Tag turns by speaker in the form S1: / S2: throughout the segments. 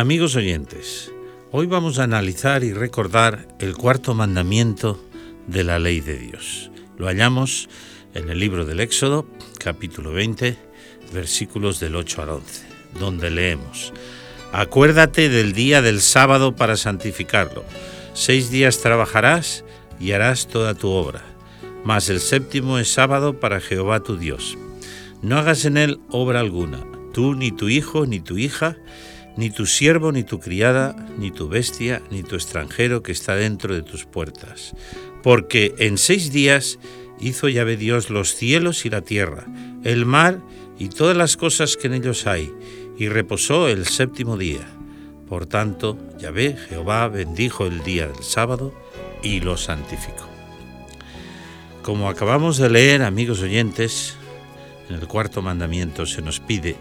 S1: Amigos oyentes, hoy vamos a analizar y recordar el cuarto mandamiento de la ley de Dios. Lo hallamos en el libro del Éxodo, capítulo 20, versículos del 8 al 11, donde leemos, Acuérdate del día del sábado para santificarlo. Seis días trabajarás y harás toda tu obra, mas el séptimo es sábado para Jehová tu Dios. No hagas en él obra alguna, tú ni tu hijo ni tu hija, ni tu siervo, ni tu criada, ni tu bestia, ni tu extranjero que está dentro de tus puertas. Porque en seis días hizo Yahvé Dios los cielos y la tierra, el mar y todas las cosas que en ellos hay, y reposó el séptimo día. Por tanto, Yahvé Jehová bendijo el día del sábado y lo santificó. Como acabamos de leer, amigos oyentes, en el cuarto mandamiento se nos pide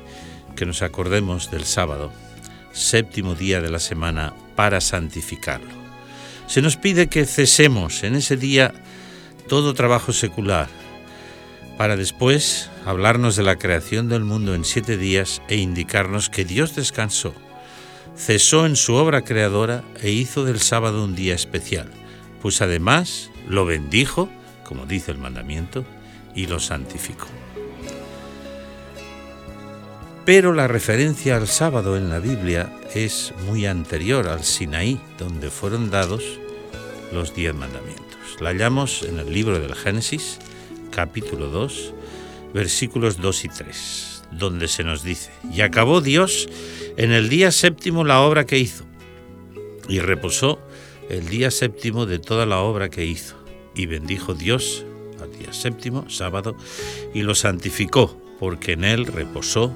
S1: que nos acordemos del sábado séptimo día de la semana, para santificarlo. Se nos pide que cesemos en ese día todo trabajo secular, para después hablarnos de la creación del mundo en siete días e indicarnos que Dios descansó, cesó en su obra creadora e hizo del sábado un día especial, pues además lo bendijo, como dice el mandamiento, y lo santificó. Pero la referencia al sábado en la Biblia es muy anterior al Sinaí, donde fueron dados los diez mandamientos. La hallamos en el libro del Génesis, capítulo 2, versículos 2 y 3, donde se nos dice, y acabó Dios en el día séptimo la obra que hizo, y reposó el día séptimo de toda la obra que hizo, y bendijo Dios al día séptimo, sábado, y lo santificó, porque en él reposó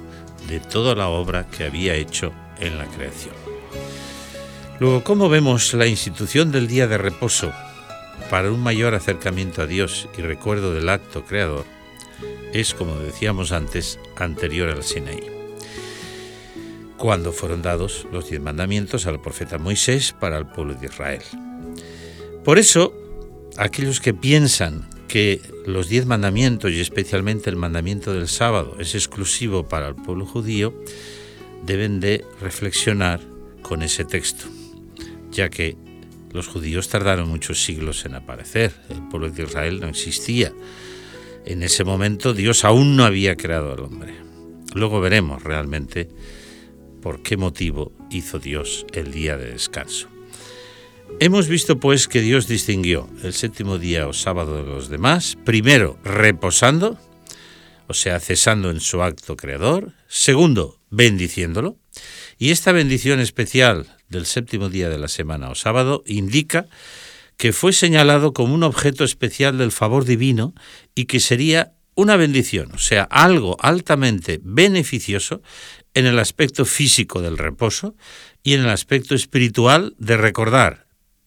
S1: de toda la obra que había hecho en la creación. Luego, ¿cómo vemos la institución del día de reposo para un mayor acercamiento a Dios y recuerdo del acto creador? Es, como decíamos antes, anterior al Sinaí, cuando fueron dados los diez mandamientos al profeta Moisés para el pueblo de Israel. Por eso, aquellos que piensan que los diez mandamientos y especialmente el mandamiento del sábado es exclusivo para el pueblo judío, deben de reflexionar con ese texto, ya que los judíos tardaron muchos siglos en aparecer, el pueblo de Israel no existía. En ese momento Dios aún no había creado al hombre. Luego veremos realmente por qué motivo hizo Dios el día de descanso. Hemos visto pues que Dios distinguió el séptimo día o sábado de los demás, primero reposando, o sea, cesando en su acto creador, segundo, bendiciéndolo, y esta bendición especial del séptimo día de la semana o sábado indica que fue señalado como un objeto especial del favor divino y que sería una bendición, o sea, algo altamente beneficioso en el aspecto físico del reposo y en el aspecto espiritual de recordar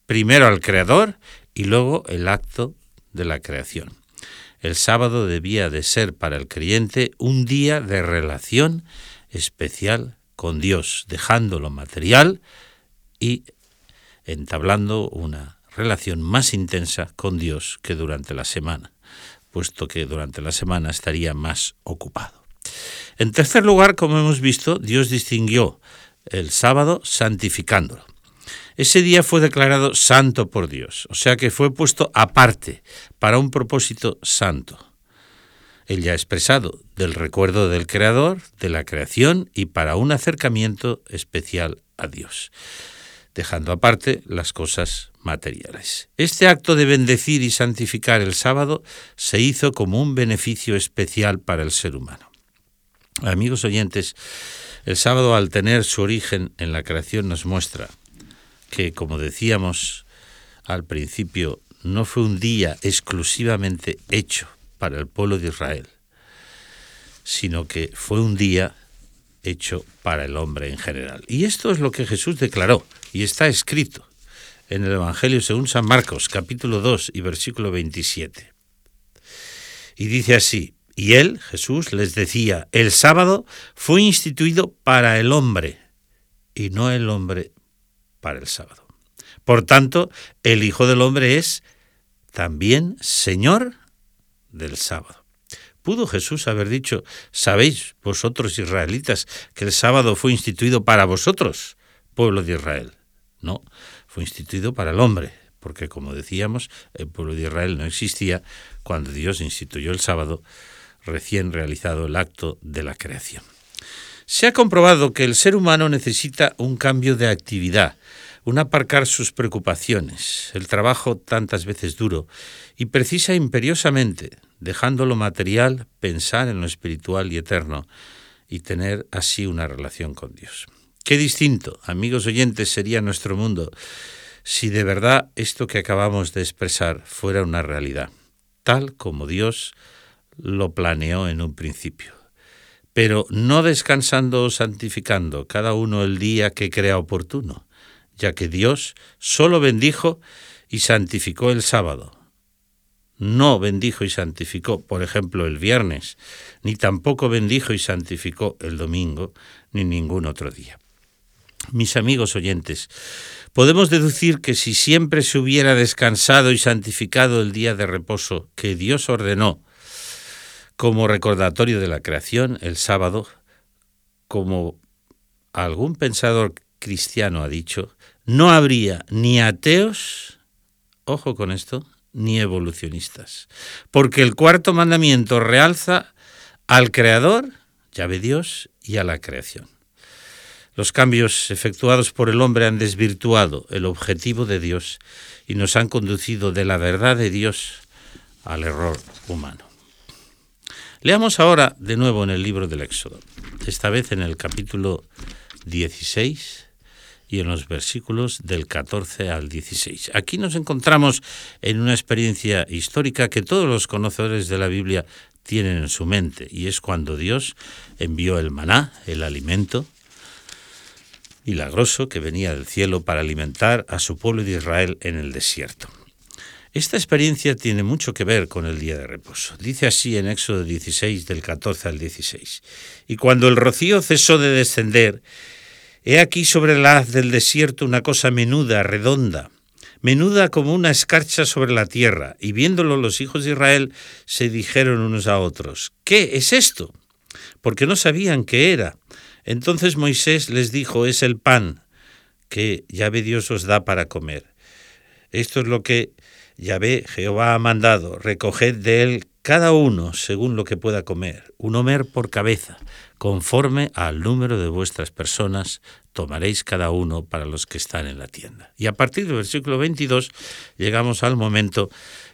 S1: primero al Creador y luego el acto de la creación. El sábado debía de ser para el creyente un día de relación especial con Dios, dejando lo material y entablando una relación más intensa con Dios que durante la semana, puesto que durante la semana estaría más ocupado. En tercer lugar, como hemos visto, Dios distinguió el sábado santificándolo. Ese día fue declarado santo por Dios, o sea que fue puesto aparte para un propósito santo. Él ya expresado del recuerdo del Creador, de la creación y para un acercamiento especial a Dios, dejando aparte las cosas materiales. Este acto de bendecir y santificar el sábado se hizo como un beneficio especial para el ser humano. Amigos oyentes, el sábado al tener su origen en la creación nos muestra que, como decíamos al principio, no fue un día exclusivamente hecho para el pueblo de Israel, sino que fue un día hecho para el hombre en general. Y esto es lo que Jesús declaró, y está escrito en el Evangelio según San Marcos, capítulo 2 y versículo 27. Y dice así, y él, Jesús, les decía, el sábado fue instituido para el hombre, y no el hombre el sábado. Por tanto, el Hijo del Hombre es también Señor del sábado. ¿Pudo Jesús haber dicho, sabéis vosotros israelitas que el sábado fue instituido para vosotros, pueblo de Israel. No, fue instituido para el hombre, porque como decíamos, el pueblo de Israel no existía cuando Dios instituyó el sábado recién realizado el acto de la creación. Se ha comprobado que el ser humano necesita un cambio de actividad, un aparcar sus preocupaciones, el trabajo tantas veces duro, y precisa imperiosamente, dejando lo material, pensar en lo espiritual y eterno, y tener así una relación con Dios. Qué distinto, amigos oyentes, sería nuestro mundo si de verdad esto que acabamos de expresar fuera una realidad, tal como Dios lo planeó en un principio. Pero no descansando o santificando cada uno el día que crea oportuno, ya que Dios solo bendijo y santificó el sábado. No bendijo y santificó, por ejemplo, el viernes, ni tampoco bendijo y santificó el domingo, ni ningún otro día. Mis amigos oyentes, podemos deducir que si siempre se hubiera descansado y santificado el día de reposo que Dios ordenó como recordatorio de la creación el sábado, como algún pensador cristiano ha dicho, no habría ni ateos, ojo con esto, ni evolucionistas, porque el cuarto mandamiento realza al Creador, llave Dios, y a la creación. Los cambios efectuados por el hombre han desvirtuado el objetivo de Dios y nos han conducido de la verdad de Dios al error humano. Leamos ahora de nuevo en el libro del Éxodo, esta vez en el capítulo 16 y en los versículos del 14 al 16. Aquí nos encontramos en una experiencia histórica que todos los conocedores de la Biblia tienen en su mente, y es cuando Dios envió el maná, el alimento milagroso que venía del cielo para alimentar a su pueblo de Israel en el desierto. Esta experiencia tiene mucho que ver con el día de reposo. Dice así en Éxodo 16 del 14 al 16. Y cuando el rocío cesó de descender, he aquí sobre la haz del desierto una cosa menuda, redonda, menuda como una escarcha sobre la tierra, y viéndolo los hijos de Israel se dijeron unos a otros, ¿qué es esto? Porque no sabían qué era. Entonces Moisés les dijo, es el pan que Yahvé Dios os da para comer. Esto es lo que Yahvé Jehová ha mandado, recoged de él cada uno según lo que pueda comer, un homer por cabeza, conforme al número de vuestras personas, tomaréis cada uno para los que están en la tienda. Y a partir del versículo 22 llegamos al momento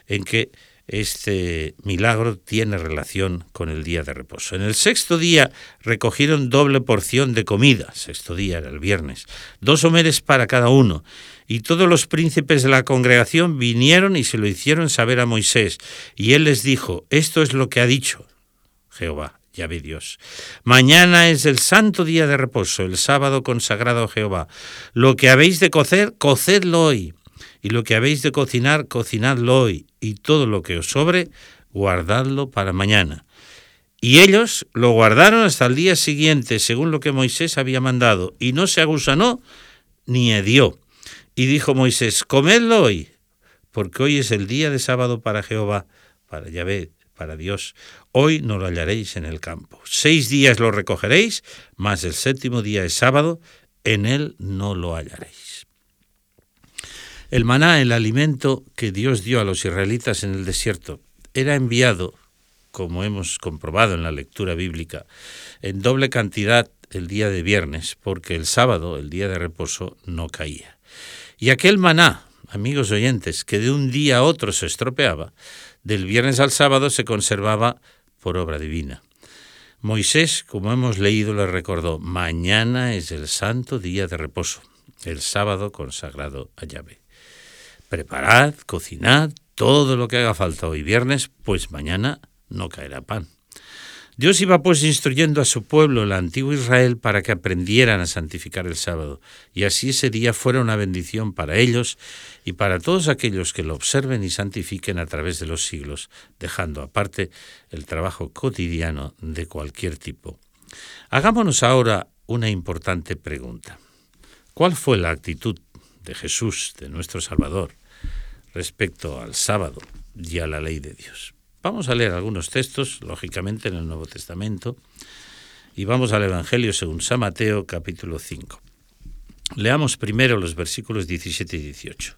S1: en que este milagro tiene relación con el día de reposo. En el sexto día recogieron doble porción de comida, sexto día era el viernes, dos homeres para cada uno, y todos los príncipes de la congregación vinieron y se lo hicieron saber a Moisés, y él les dijo, esto es lo que ha dicho Jehová. Ya ve Dios. Mañana es el santo día de reposo, el sábado consagrado a Jehová. Lo que habéis de cocer, cocedlo hoy y lo que habéis de cocinar, cocinadlo hoy, y todo lo que os sobre, guardadlo para mañana. Y ellos lo guardaron hasta el día siguiente, según lo que Moisés había mandado, y no se agusanó ni hedió. Y dijo Moisés, comedlo hoy, porque hoy es el día de sábado para Jehová, para Yahvé, para Dios. Hoy no lo hallaréis en el campo. Seis días lo recogeréis, mas el séptimo día es sábado, en él no lo hallaréis. El maná, el alimento que Dios dio a los israelitas en el desierto, era enviado, como hemos comprobado en la lectura bíblica, en doble cantidad el día de viernes, porque el sábado, el día de reposo, no caía. Y aquel maná, amigos oyentes, que de un día a otro se estropeaba, del viernes al sábado se conservaba por obra divina. Moisés, como hemos leído, le recordó, mañana es el santo día de reposo, el sábado consagrado a Yahvé. Preparad, cocinad, todo lo que haga falta hoy viernes, pues mañana no caerá pan. Dios iba pues instruyendo a su pueblo, el antiguo Israel, para que aprendieran a santificar el sábado, y así ese día fuera una bendición para ellos y para todos aquellos que lo observen y santifiquen a través de los siglos, dejando aparte el trabajo cotidiano de cualquier tipo. Hagámonos ahora una importante pregunta. ¿Cuál fue la actitud de Jesús, de nuestro Salvador, respecto al sábado y a la ley de Dios. Vamos a leer algunos textos, lógicamente, en el Nuevo Testamento, y vamos al Evangelio según San Mateo capítulo 5. Leamos primero los versículos 17 y 18.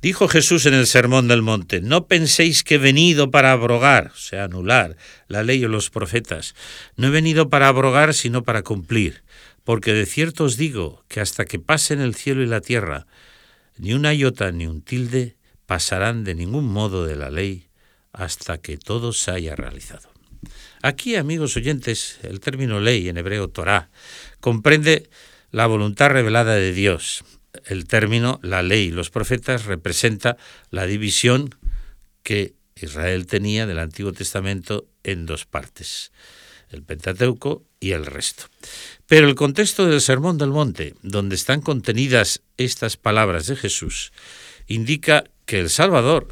S1: Dijo Jesús en el Sermón del Monte, no penséis que he venido para abrogar, o sea, anular la ley o los profetas. No he venido para abrogar, sino para cumplir. Porque de cierto os digo que hasta que pasen el cielo y la tierra, ni una iota ni un tilde pasarán de ningún modo de la ley hasta que todo se haya realizado. Aquí, amigos oyentes, el término ley en hebreo Torah comprende la voluntad revelada de Dios. El término la ley los profetas representa la división que Israel tenía del Antiguo Testamento en dos partes, el Pentateuco y el resto. Pero el contexto del Sermón del Monte, donde están contenidas estas palabras de Jesús, indica que el Salvador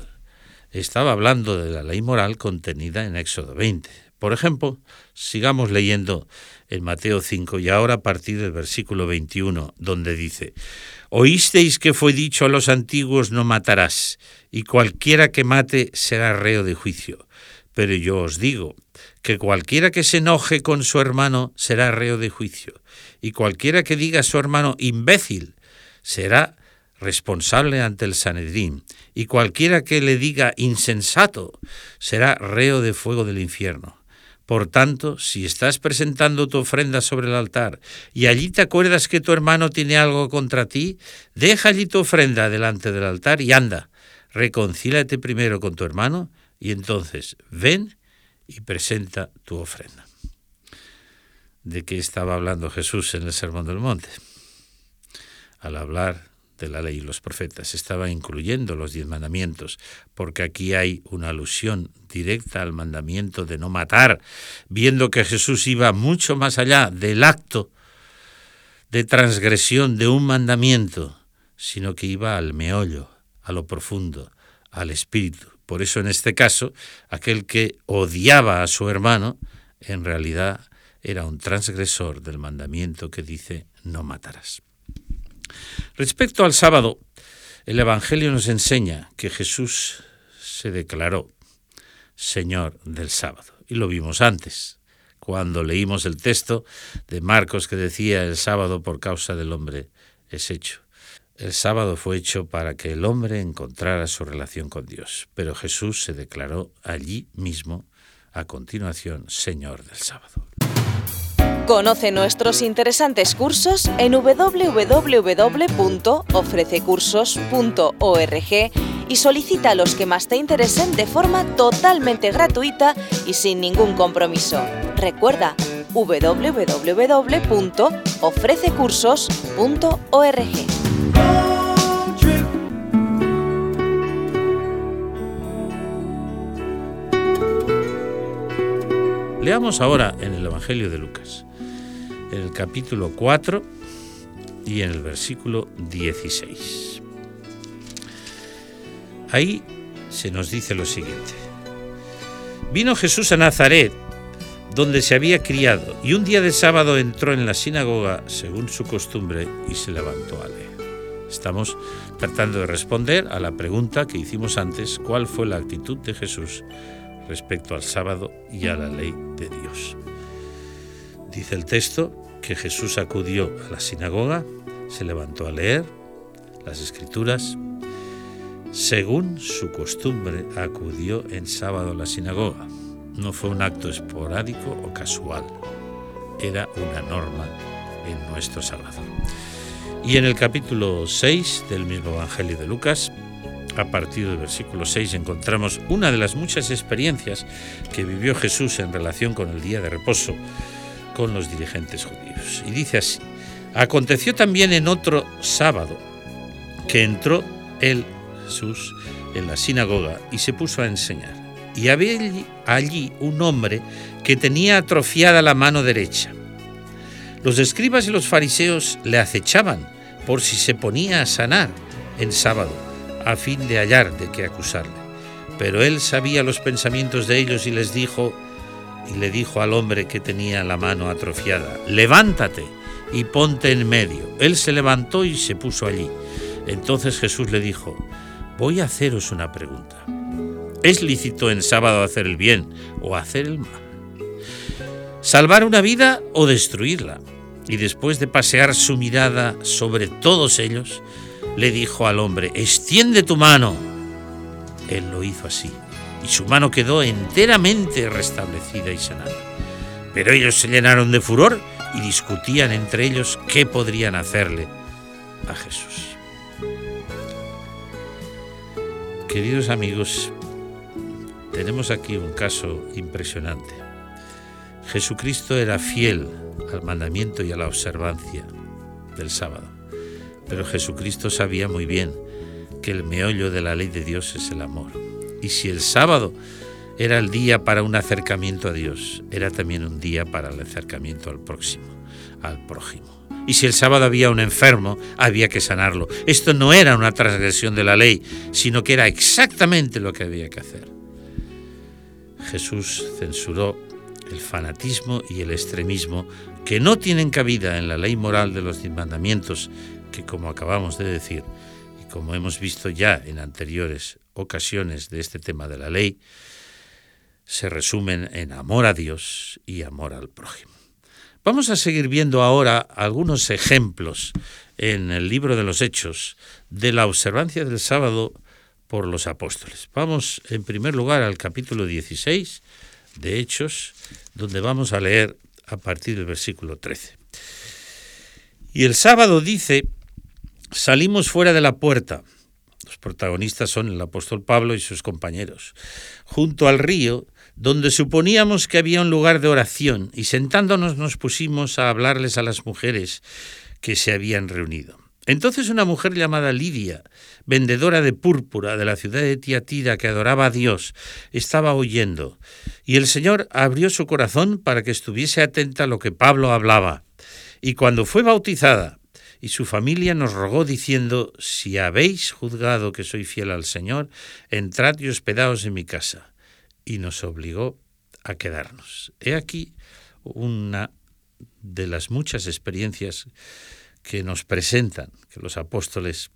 S1: estaba hablando de la ley moral contenida en Éxodo 20. Por ejemplo, sigamos leyendo en Mateo 5 y ahora a partir del versículo 21, donde dice, Oísteis que fue dicho a los antiguos no matarás, y cualquiera que mate será reo de juicio. Pero yo os digo que cualquiera que se enoje con su hermano será reo de juicio, y cualquiera que diga a su hermano imbécil será responsable ante el Sanedrín, y cualquiera que le diga insensato será reo de fuego del infierno. Por tanto, si estás presentando tu ofrenda sobre el altar y allí te acuerdas que tu hermano tiene algo contra ti, deja allí tu ofrenda delante del altar y anda, reconcílate primero con tu hermano y entonces ven y presenta tu ofrenda. ¿De qué estaba hablando Jesús en el Sermón del Monte? Al hablar de la ley y los profetas, estaba incluyendo los diez mandamientos, porque aquí hay una alusión directa al mandamiento de no matar, viendo que Jesús iba mucho más allá del acto de transgresión de un mandamiento, sino que iba al meollo, a lo profundo, al espíritu. Por eso en este caso, aquel que odiaba a su hermano, en realidad era un transgresor del mandamiento que dice no matarás. Respecto al sábado, el Evangelio nos enseña que Jesús se declaró Señor del sábado. Y lo vimos antes, cuando leímos el texto de Marcos que decía el sábado por causa del hombre es hecho. El sábado fue hecho para que el hombre encontrara su relación con Dios, pero Jesús se declaró allí mismo, a continuación, Señor del sábado.
S2: Conoce nuestros interesantes cursos en www.ofrececursos.org y solicita los que más te interesen de forma totalmente gratuita y sin ningún compromiso. Recuerda www.ofrececursos.org.
S1: Leamos ahora en el Evangelio de Lucas, el capítulo 4 y en el versículo 16. Ahí se nos dice lo siguiente. Vino Jesús a Nazaret, donde se había criado, y un día de sábado entró en la sinagoga según su costumbre y se levantó a leer. Estamos tratando de responder a la pregunta que hicimos antes, ¿cuál fue la actitud de Jesús respecto al sábado y a la ley de Dios. Dice el texto que Jesús acudió a la sinagoga, se levantó a leer las escrituras, según su costumbre acudió en sábado a la sinagoga. No fue un acto esporádico o casual, era una norma en nuestro Salvador. Y en el capítulo 6 del mismo Evangelio de Lucas, a partir del versículo 6 encontramos una de las muchas experiencias que vivió Jesús en relación con el día de reposo con los dirigentes judíos. Y dice así, aconteció también en otro sábado que entró él, Jesús, en la sinagoga y se puso a enseñar. Y había allí un hombre que tenía atrofiada la mano derecha. Los escribas y los fariseos le acechaban por si se ponía a sanar en sábado a fin de hallar de qué acusarle. Pero él sabía los pensamientos de ellos y les dijo, y le dijo al hombre que tenía la mano atrofiada, levántate y ponte en medio. Él se levantó y se puso allí. Entonces Jesús le dijo, voy a haceros una pregunta. ¿Es lícito en sábado hacer el bien o hacer el mal? ¿Salvar una vida o destruirla? y después de pasear su mirada sobre todos ellos, le dijo al hombre, extiende tu mano. Él lo hizo así, y su mano quedó enteramente restablecida y sanada. Pero ellos se llenaron de furor y discutían entre ellos qué podrían hacerle a Jesús. Queridos amigos, tenemos aquí un caso impresionante. Jesucristo era fiel al mandamiento y a la observancia del sábado, pero Jesucristo sabía muy bien que el meollo de la ley de Dios es el amor. Y si el sábado era el día para un acercamiento a Dios, era también un día para el acercamiento al próximo, al prójimo. Y si el sábado había un enfermo, había que sanarlo. Esto no era una transgresión de la ley, sino que era exactamente lo que había que hacer. Jesús censuró el fanatismo y el extremismo que no tienen cabida en la ley moral de los mandamientos, que como acabamos de decir, y como hemos visto ya en anteriores ocasiones de este tema de la ley, se resumen en amor a Dios y amor al prójimo. Vamos a seguir viendo ahora algunos ejemplos en el libro de los Hechos de la observancia del sábado por los apóstoles. Vamos en primer lugar al capítulo 16 de Hechos, donde vamos a leer a partir del versículo 13. Y el sábado dice, salimos fuera de la puerta. Los protagonistas son el apóstol Pablo y sus compañeros. Junto al río, donde suponíamos que había un lugar de oración, y sentándonos nos pusimos a hablarles a las mujeres que se habían reunido. Entonces una mujer llamada Lidia, vendedora de púrpura de la ciudad de Tiatira que adoraba a Dios, estaba oyendo, y el Señor abrió su corazón para que estuviese atenta a lo que Pablo hablaba. Y cuando fue bautizada, y su familia nos rogó diciendo, si habéis juzgado que soy fiel al Señor, entrad y hospedaos en mi casa y nos obligó a quedarnos. He aquí una de las muchas experiencias que nos presentan que los apóstoles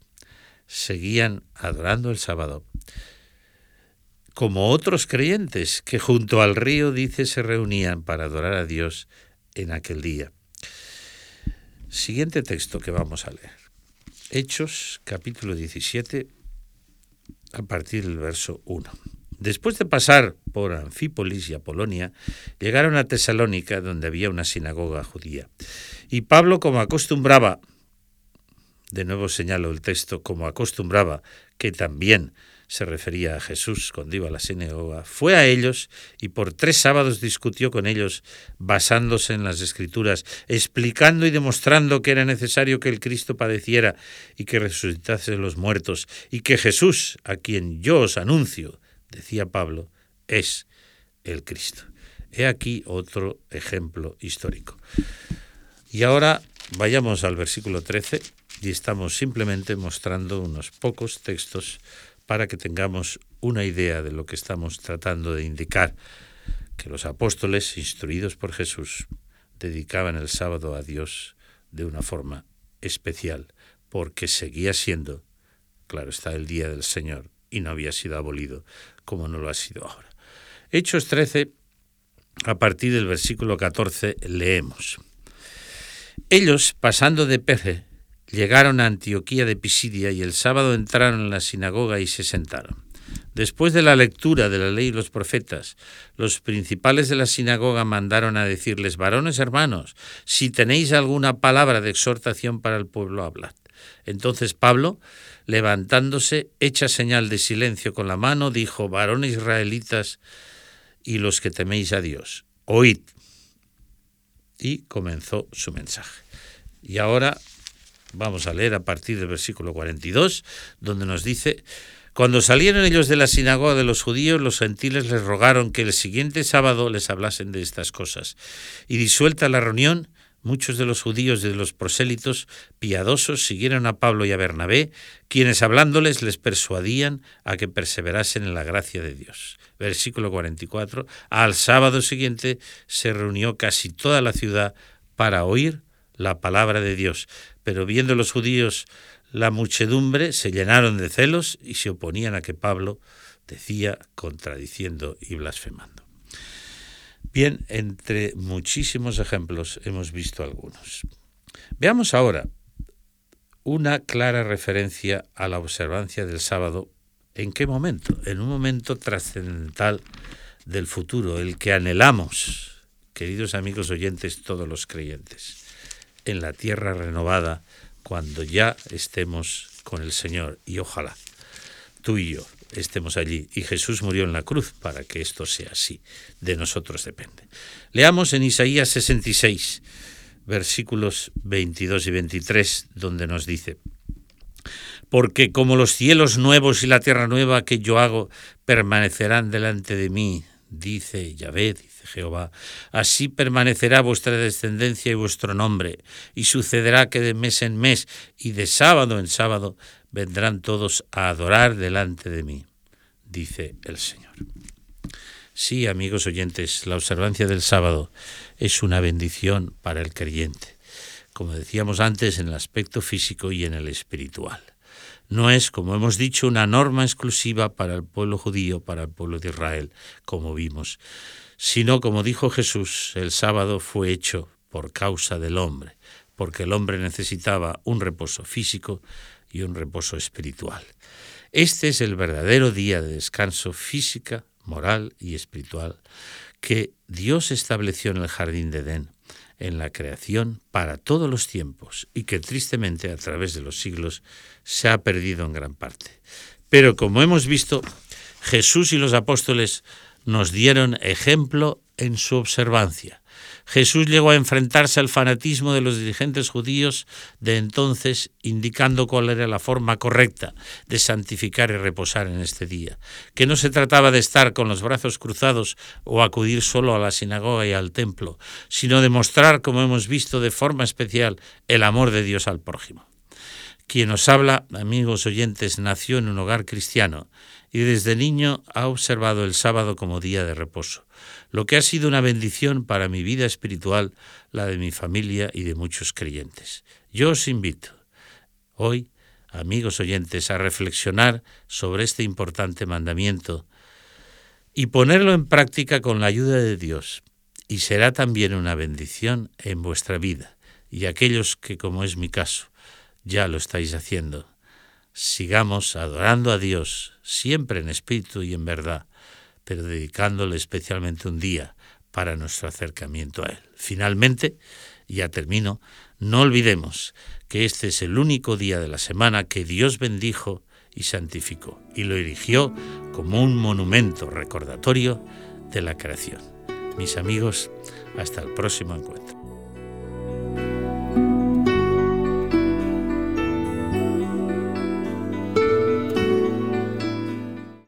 S1: seguían adorando el sábado, como otros creyentes que junto al río, dice, se reunían para adorar a Dios en aquel día. Siguiente texto que vamos a leer. Hechos capítulo 17 a partir del verso 1. Después de pasar por Anfípolis y Apolonia, llegaron a Tesalónica, donde había una sinagoga judía. Y Pablo, como acostumbraba, de nuevo señalo el texto, como acostumbraba, que también se refería a Jesús cuando iba a la sinagoga, fue a ellos y por tres sábados discutió con ellos, basándose en las escrituras, explicando y demostrando que era necesario que el Cristo padeciera y que resucitase de los muertos, y que Jesús, a quien yo os anuncio, decía Pablo, es el Cristo. He aquí otro ejemplo histórico. Y ahora vayamos al versículo 13 y estamos simplemente mostrando unos pocos textos para que tengamos una idea de lo que estamos tratando de indicar, que los apóstoles, instruidos por Jesús, dedicaban el sábado a Dios de una forma especial, porque seguía siendo, claro está, el día del Señor y no había sido abolido como no lo ha sido ahora. Hechos 13, a partir del versículo 14, leemos. Ellos, pasando de Perge, llegaron a Antioquía de Pisidia y el sábado entraron en la sinagoga y se sentaron. Después de la lectura de la ley y los profetas, los principales de la sinagoga mandaron a decirles, varones hermanos, si tenéis alguna palabra de exhortación para el pueblo, hablad. Entonces Pablo, levantándose, hecha señal de silencio con la mano, dijo, varones israelitas y los que teméis a Dios, oíd. Y comenzó su mensaje. Y ahora vamos a leer a partir del versículo 42, donde nos dice, cuando salieron ellos de la sinagoga de los judíos, los gentiles les rogaron que el siguiente sábado les hablasen de estas cosas. Y disuelta la reunión, Muchos de los judíos y de los prosélitos piadosos siguieron a Pablo y a Bernabé, quienes hablándoles les persuadían a que perseverasen en la gracia de Dios. Versículo 44. Al sábado siguiente se reunió casi toda la ciudad para oír la palabra de Dios, pero viendo los judíos la muchedumbre, se llenaron de celos y se oponían a que Pablo decía contradiciendo y blasfemando. Bien, entre muchísimos ejemplos hemos visto algunos. Veamos ahora una clara referencia a la observancia del sábado. ¿En qué momento? En un momento trascendental del futuro, el que anhelamos, queridos amigos oyentes, todos los creyentes, en la tierra renovada, cuando ya estemos con el Señor, y ojalá tú y yo estemos allí. Y Jesús murió en la cruz para que esto sea así. De nosotros depende. Leamos en Isaías 66, versículos 22 y 23, donde nos dice, porque como los cielos nuevos y la tierra nueva que yo hago permanecerán delante de mí, dice Yahvé, Jehová, así permanecerá vuestra descendencia y vuestro nombre, y sucederá que de mes en mes y de sábado en sábado vendrán todos a adorar delante de mí, dice el Señor. Sí, amigos oyentes, la observancia del sábado es una bendición para el creyente, como decíamos antes, en el aspecto físico y en el espiritual. No es, como hemos dicho, una norma exclusiva para el pueblo judío, para el pueblo de Israel, como vimos, sino, como dijo Jesús, el sábado fue hecho por causa del hombre, porque el hombre necesitaba un reposo físico y un reposo espiritual. Este es el verdadero día de descanso física, moral y espiritual que Dios estableció en el jardín de Edén, en la creación para todos los tiempos y que tristemente a través de los siglos se ha perdido en gran parte. Pero como hemos visto, Jesús y los apóstoles nos dieron ejemplo en su observancia. Jesús llegó a enfrentarse al fanatismo de los dirigentes judíos de entonces, indicando cuál era la forma correcta de santificar y reposar en este día, que no se trataba de estar con los brazos cruzados o acudir solo a la sinagoga y al templo, sino de mostrar, como hemos visto de forma especial, el amor de Dios al prójimo. Quien nos habla, amigos oyentes, nació en un hogar cristiano y desde niño ha observado el sábado como día de reposo, lo que ha sido una bendición para mi vida espiritual, la de mi familia y de muchos creyentes. Yo os invito hoy, amigos oyentes, a reflexionar sobre este importante mandamiento y ponerlo en práctica con la ayuda de Dios, y será también una bendición en vuestra vida y aquellos que, como es mi caso, ya lo estáis haciendo. Sigamos adorando a Dios, siempre en espíritu y en verdad, pero dedicándole especialmente un día para nuestro acercamiento a Él. Finalmente, ya termino, no olvidemos que este es el único día de la semana que Dios bendijo y santificó, y lo erigió como un monumento recordatorio de la creación. Mis amigos, hasta el próximo encuentro.